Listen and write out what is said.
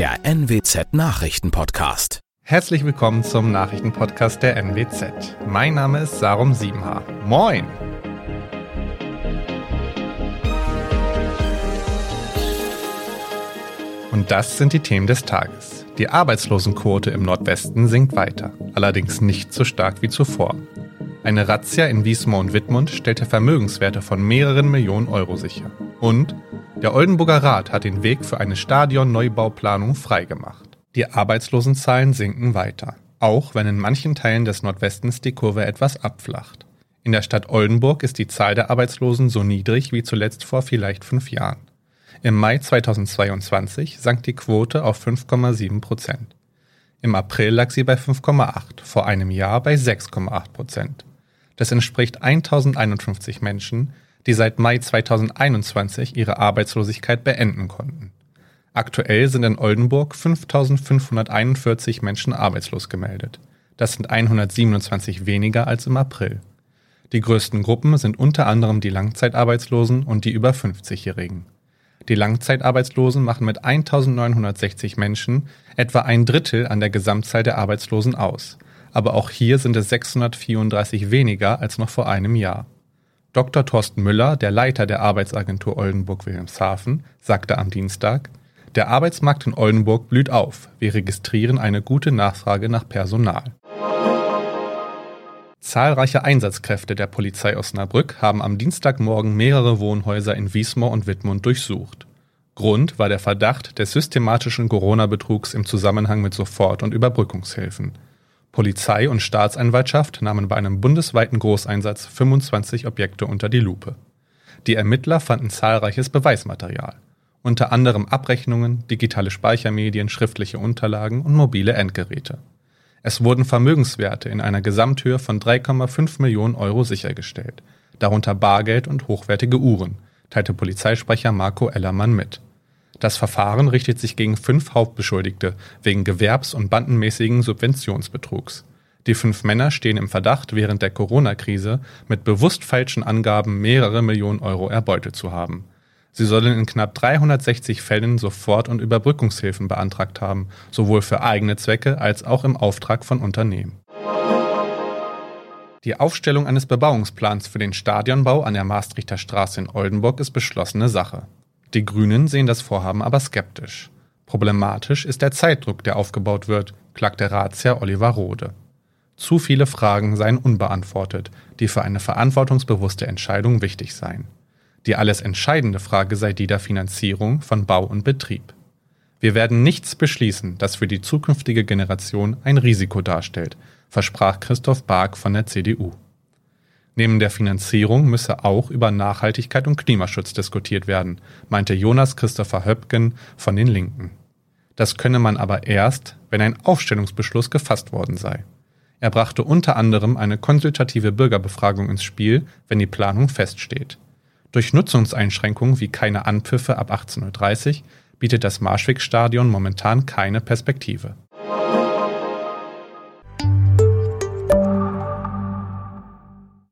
der NWZ Nachrichtenpodcast. Herzlich willkommen zum Nachrichtenpodcast der NWZ. Mein Name ist Sarum Siebenhaar. Moin! Und das sind die Themen des Tages. Die Arbeitslosenquote im Nordwesten sinkt weiter, allerdings nicht so stark wie zuvor. Eine Razzia in Wiesmoor und Wittmund stellte Vermögenswerte von mehreren Millionen Euro sicher. Und der Oldenburger Rat hat den Weg für eine StadionneubauPlanung freigemacht. Die Arbeitslosenzahlen sinken weiter, auch wenn in manchen Teilen des Nordwestens die Kurve etwas abflacht. In der Stadt Oldenburg ist die Zahl der Arbeitslosen so niedrig wie zuletzt vor vielleicht fünf Jahren. Im Mai 2022 sank die Quote auf 5,7 Prozent. Im April lag sie bei 5,8, vor einem Jahr bei 6,8 Prozent. Das entspricht 1051 Menschen, die seit Mai 2021 ihre Arbeitslosigkeit beenden konnten. Aktuell sind in Oldenburg 5541 Menschen arbeitslos gemeldet. Das sind 127 weniger als im April. Die größten Gruppen sind unter anderem die Langzeitarbeitslosen und die über 50-Jährigen. Die Langzeitarbeitslosen machen mit 1960 Menschen etwa ein Drittel an der Gesamtzahl der Arbeitslosen aus – aber auch hier sind es 634 weniger als noch vor einem Jahr. Dr. Thorsten Müller, der Leiter der Arbeitsagentur Oldenburg-Wilhelmshaven, sagte am Dienstag, der Arbeitsmarkt in Oldenburg blüht auf. Wir registrieren eine gute Nachfrage nach Personal. Zahlreiche Einsatzkräfte der Polizei Osnabrück haben am Dienstagmorgen mehrere Wohnhäuser in Wiesmoor und Wittmund durchsucht. Grund war der Verdacht des systematischen Corona-Betrugs im Zusammenhang mit Sofort- und Überbrückungshilfen. Polizei und Staatsanwaltschaft nahmen bei einem bundesweiten Großeinsatz 25 Objekte unter die Lupe. Die Ermittler fanden zahlreiches Beweismaterial, unter anderem Abrechnungen, digitale Speichermedien, schriftliche Unterlagen und mobile Endgeräte. Es wurden Vermögenswerte in einer Gesamthöhe von 3,5 Millionen Euro sichergestellt, darunter Bargeld und hochwertige Uhren, teilte Polizeisprecher Marco Ellermann mit. Das Verfahren richtet sich gegen fünf Hauptbeschuldigte wegen gewerbs- und bandenmäßigen Subventionsbetrugs. Die fünf Männer stehen im Verdacht, während der Corona-Krise mit bewusst falschen Angaben mehrere Millionen Euro erbeutet zu haben. Sie sollen in knapp 360 Fällen Sofort- und Überbrückungshilfen beantragt haben, sowohl für eigene Zwecke als auch im Auftrag von Unternehmen. Die Aufstellung eines Bebauungsplans für den Stadionbau an der Maastrichter Straße in Oldenburg ist beschlossene Sache. Die Grünen sehen das Vorhaben aber skeptisch. Problematisch ist der Zeitdruck, der aufgebaut wird, klagt der Ratsherr Oliver Rode. Zu viele Fragen seien unbeantwortet, die für eine verantwortungsbewusste Entscheidung wichtig seien. Die alles entscheidende Frage sei die der Finanzierung von Bau und Betrieb. Wir werden nichts beschließen, das für die zukünftige Generation ein Risiko darstellt, versprach Christoph Bark von der CDU. Neben der Finanzierung müsse auch über Nachhaltigkeit und Klimaschutz diskutiert werden, meinte Jonas Christopher Höpken von den Linken. Das könne man aber erst, wenn ein Aufstellungsbeschluss gefasst worden sei. Er brachte unter anderem eine konsultative Bürgerbefragung ins Spiel, wenn die Planung feststeht. Durch Nutzungseinschränkungen wie keine Anpfiffe ab 18.30 Uhr bietet das Marschwig-Stadion momentan keine Perspektive.